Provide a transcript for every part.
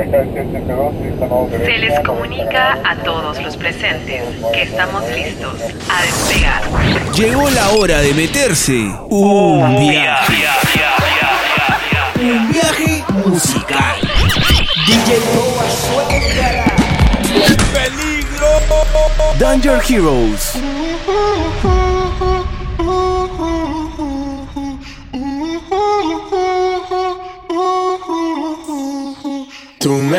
Se les comunica a todos los presentes que estamos listos a despegar. Llegó la hora de meterse un viaje. Un viaje musical. DJ ¡Peligro! Danger Heroes.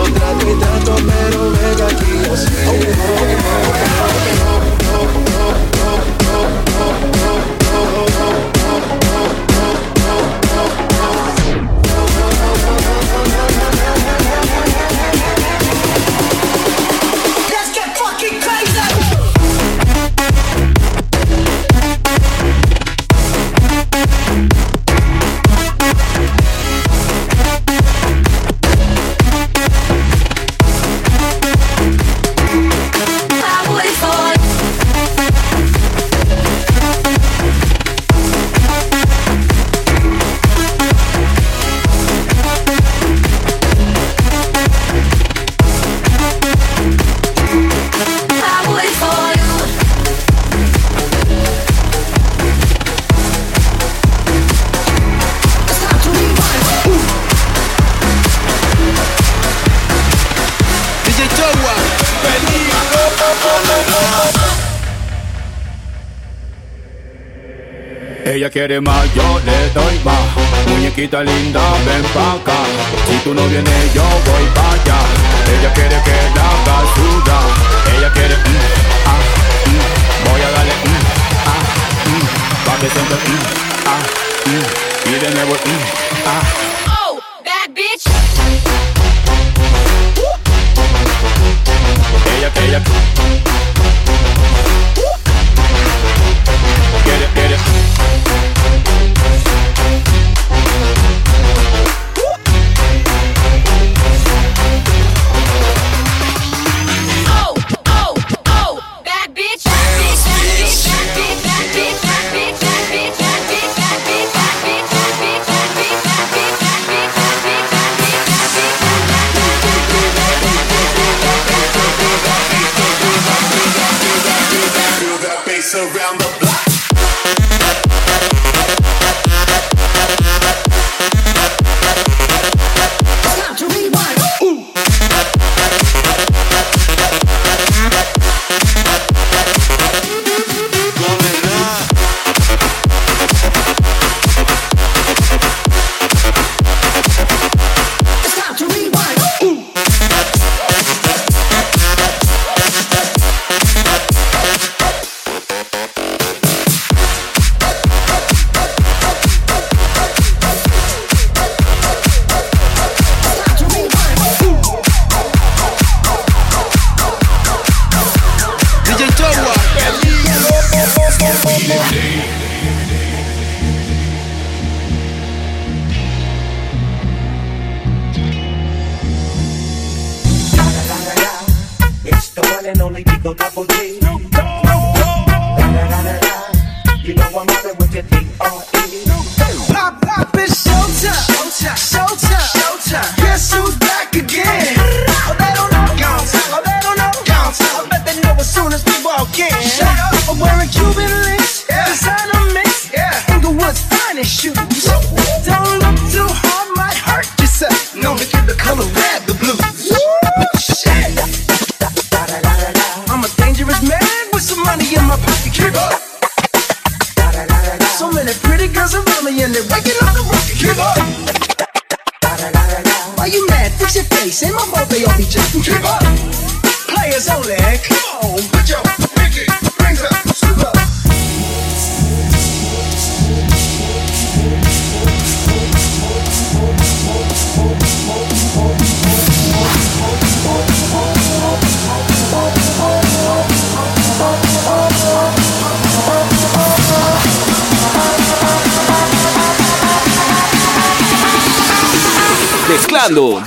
Yo trato, pero ven aquí, yo oh, Ella quiere más, yo le doy más. Muñequita linda, ven pa' acá. Si tú no vienes, yo voy pa' allá. Ella quiere que la haga sudar. Ella quiere, mm, ah, mm. voy a darle, mm, ah, mm. pa' que sienta, mm, ah, mm. y de nuevo, mm, ah. Oh, bad bitch. Ella, ella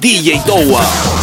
DJ Towa.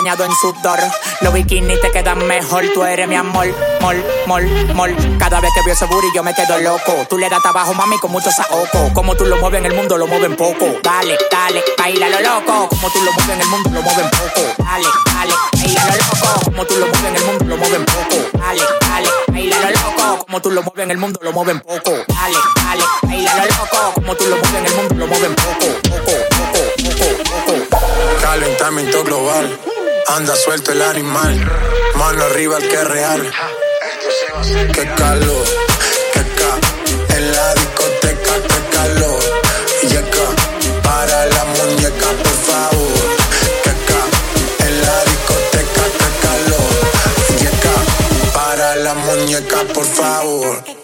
Bañado en sudor. Los bikinis te quedan mejor. Tú eres mi amor. Mol, mol, mol. Cada vez que veo ese booty yo me quedo loco. Tú le das trabajo, mami, con mucho saoco. Como tú lo mueves en el mundo, lo mueven poco. Dale, dale, baila lo loco. Como tú lo mueves en el mundo, lo mueven poco. Dale, dale, baila lo loco. Como tú lo mueves en el mundo, lo mueven poco. Dale, dale, baila lo loco. Como tú lo mueves en el mundo, lo mueven poco. Dale, dale, baila lo loco. Como tú lo mueves en el mundo, lo mueven poco. Poco, poco, poco, poco. Calentamiento global. Anda suelto el animal, mano arriba el que es real. Qué calor, qué ca, en la discoteca, qué calor. Y acá, para la muñeca, por favor. Qué ca, en la discoteca, qué calor. Y acá, para la muñeca, por favor.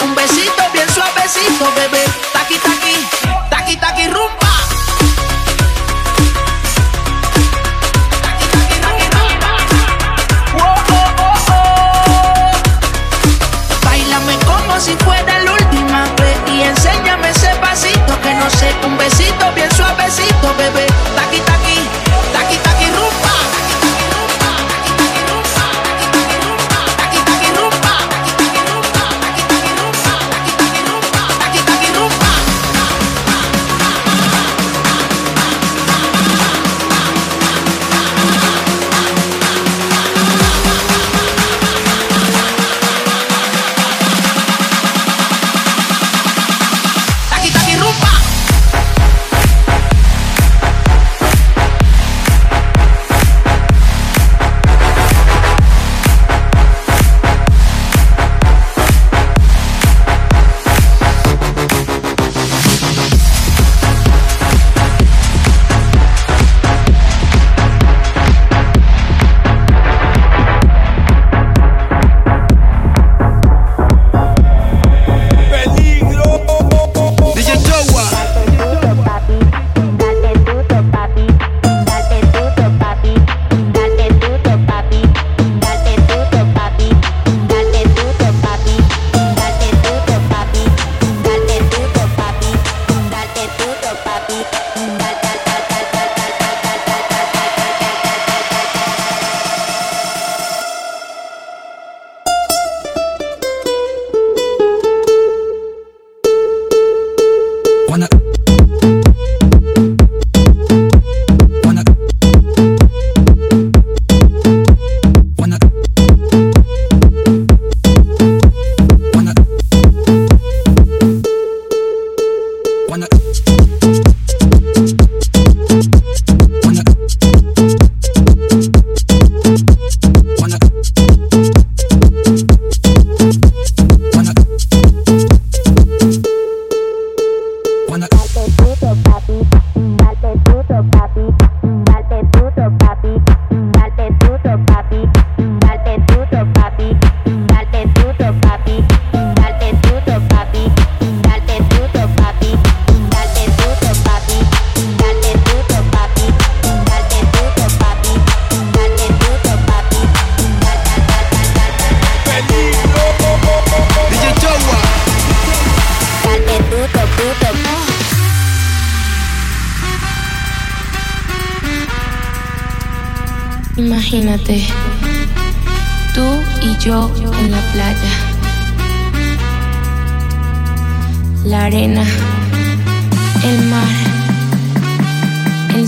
un besito bien suavecito, bebé. Taqui, taqui, taqui, taqui, rumbo.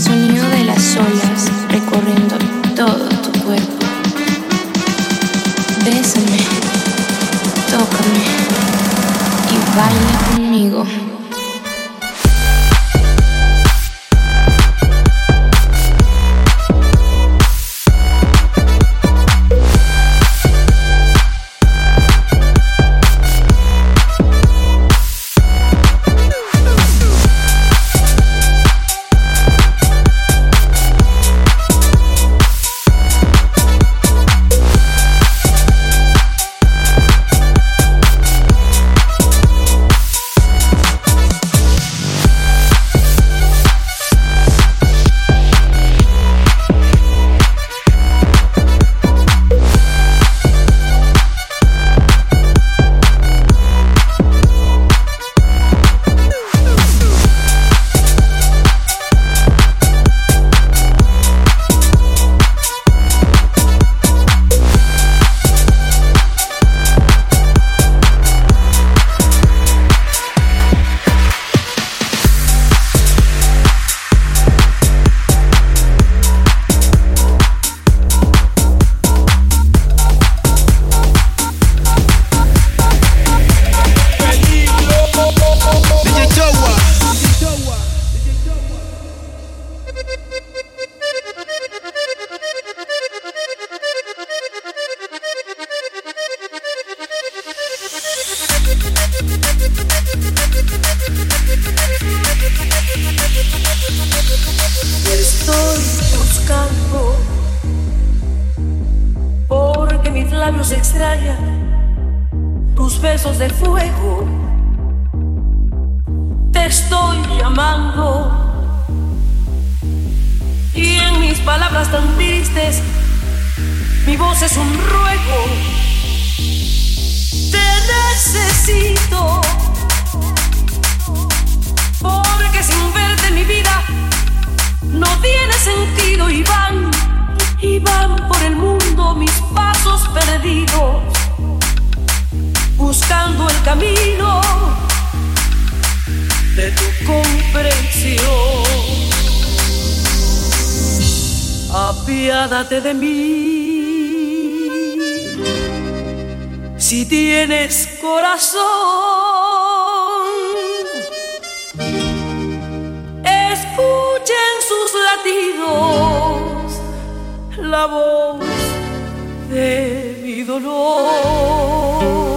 El labios extrañan tus besos de fuego. Te estoy llamando y en mis palabras tan tristes mi voz es un ruego. Te necesito porque sin verte mi vida no tiene sentido y van, y van por el mundo mis pasos perdidos, buscando el camino de tu comprensión. Apiádate de mí, si tienes corazón. La voz de mi dolor.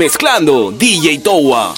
Mezclando DJ Towa.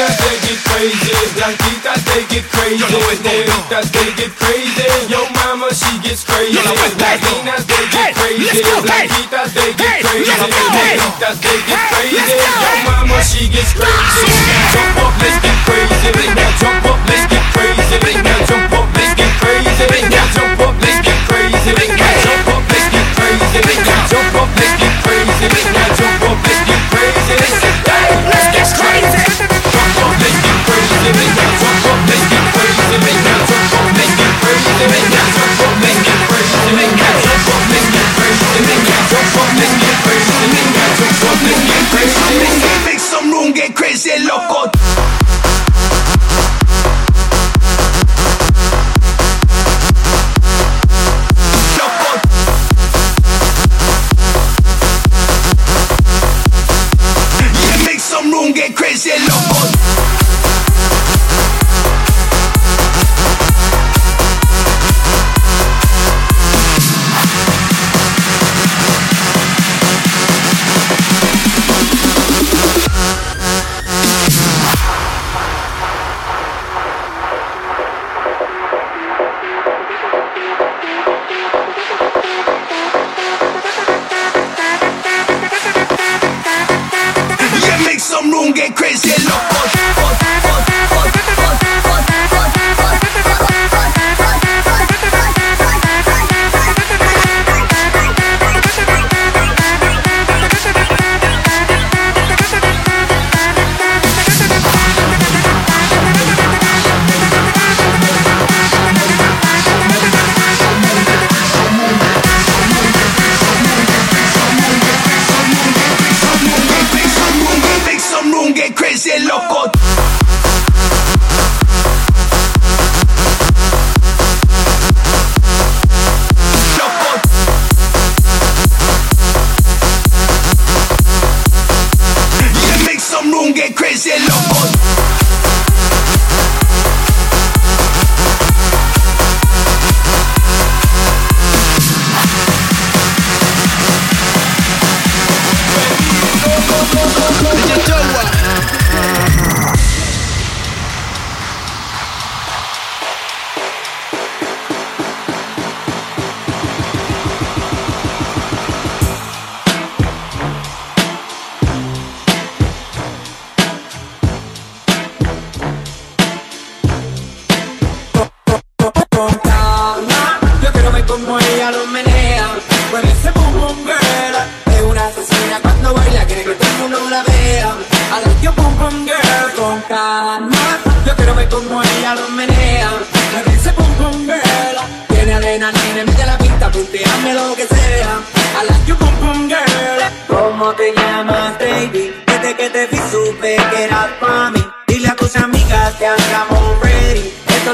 Viejitas they get crazy. Negritas they get crazy. Yo mama she gets crazy. Latinas they get crazy. Blanquitas they get crazy. Negritas they get crazy. Yo mama she gets crazy. Now jump up, let's get crazy. Now jump up, let's get crazy. Now jump up, let's get crazy. Now jump up, let's get crazy. Now jump up, let's get crazy. Now jump up, let's get crazy. Now jump up, let's get crazy. Loco.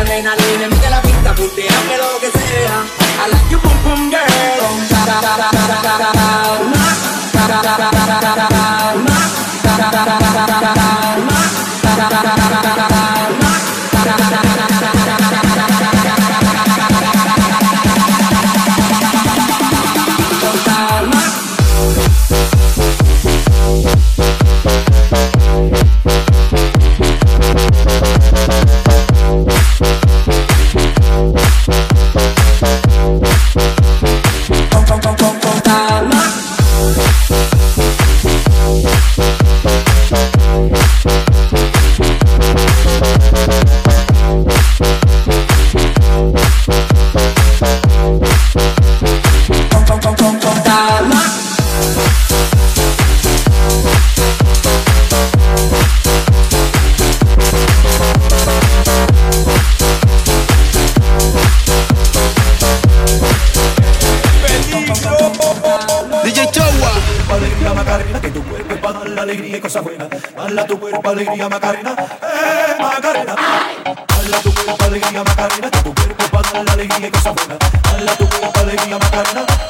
adrenalina, mete la pista, punteame lo que sea. I like your boom boom girl. buena, alegría y cosas buenas. Baila tu cuerpo, alegría, Macarena, eh, Macarena. Baila tu cuerpo, alegría, Macarena, tu cuerpo para la alegría y cosas buenas. Baila tu cuerpo, alegría, Macarena.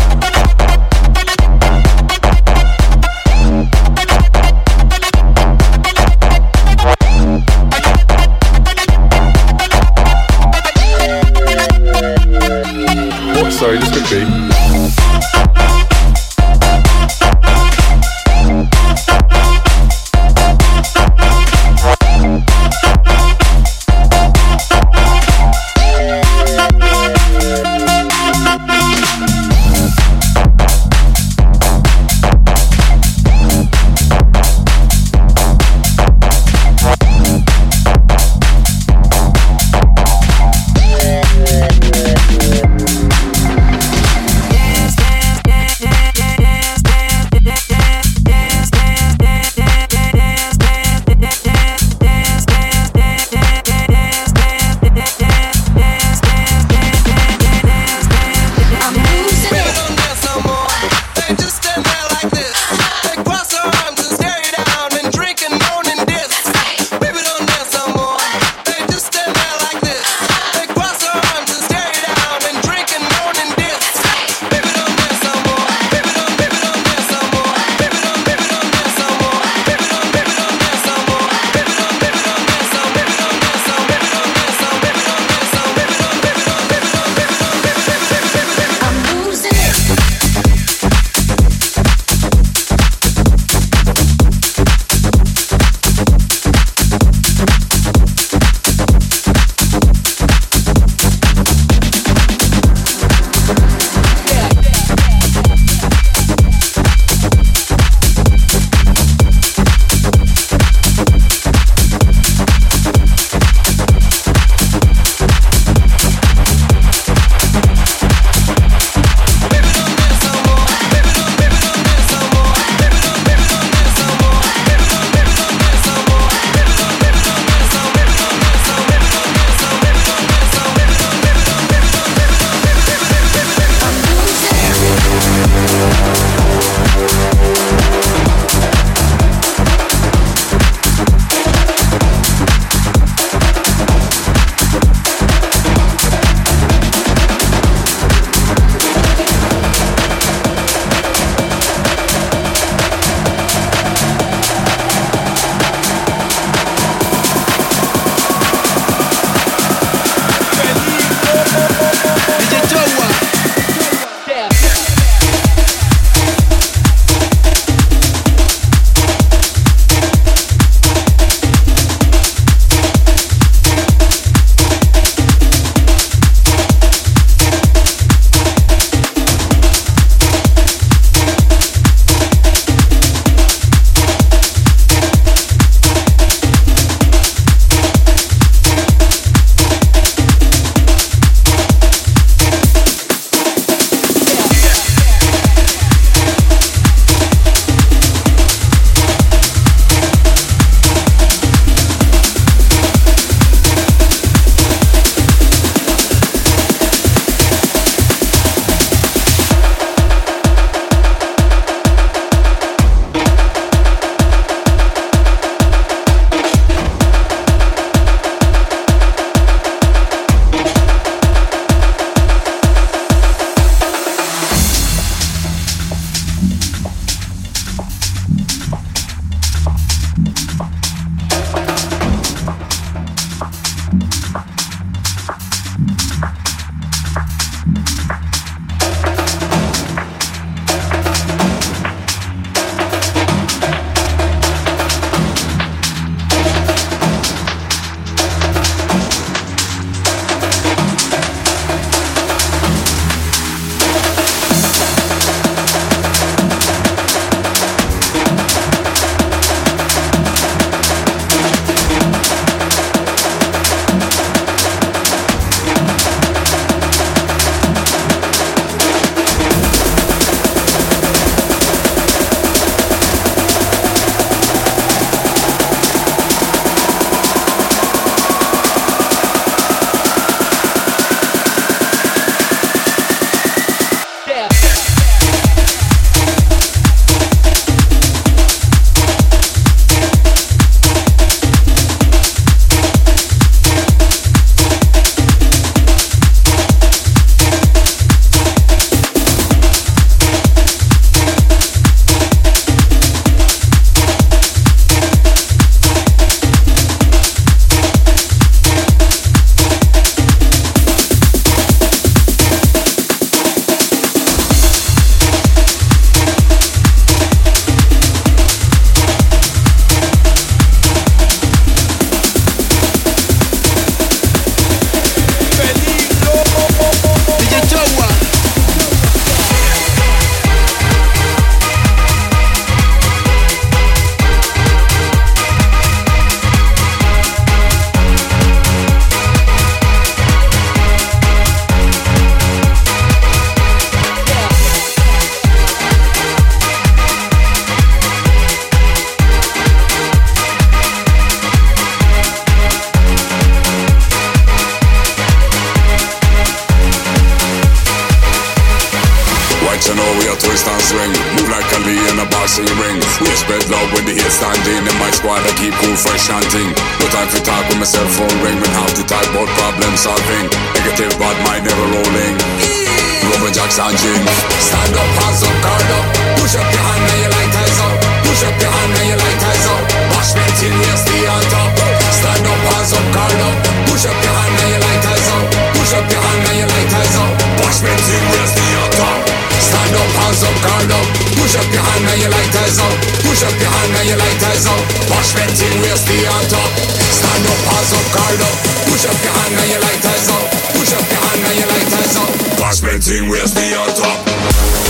lighters up, call up. Push up your hand now your lighters up. Push up your hand now your lighters up. Wash venting, we'll stay on top. Stand up, pass up, call up. Push up your hand now your lighters up. Push up your hand now your lighters up. Wash venting, we'll stay on top.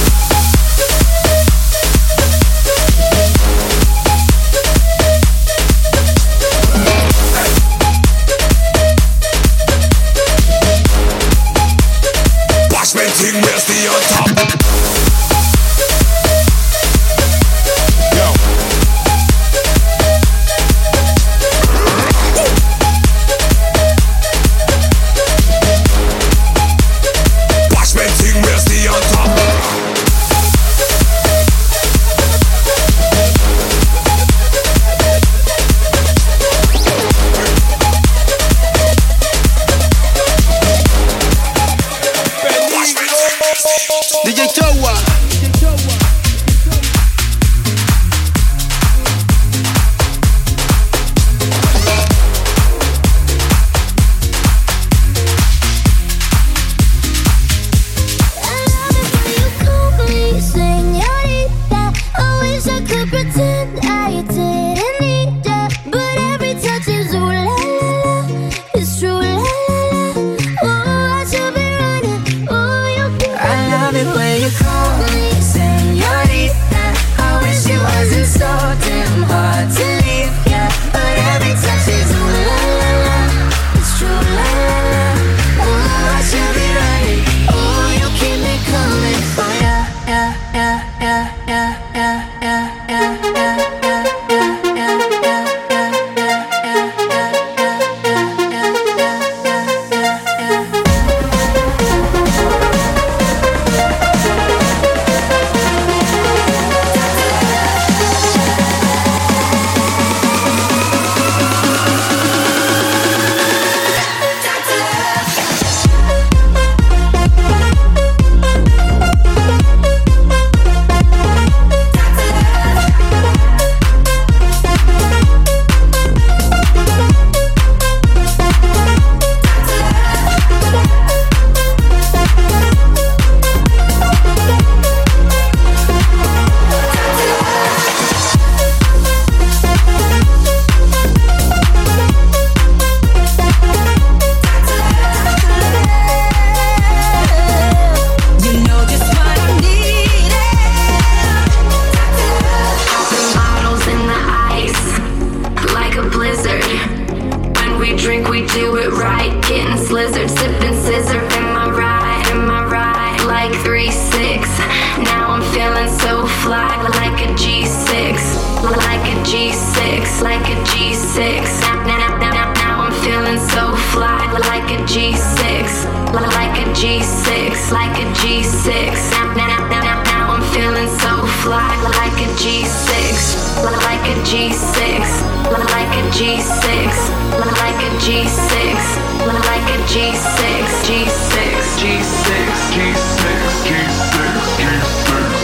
G6. G six, G six, G six, G six, G six,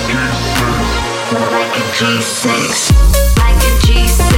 G six. Like a G six, like a G6.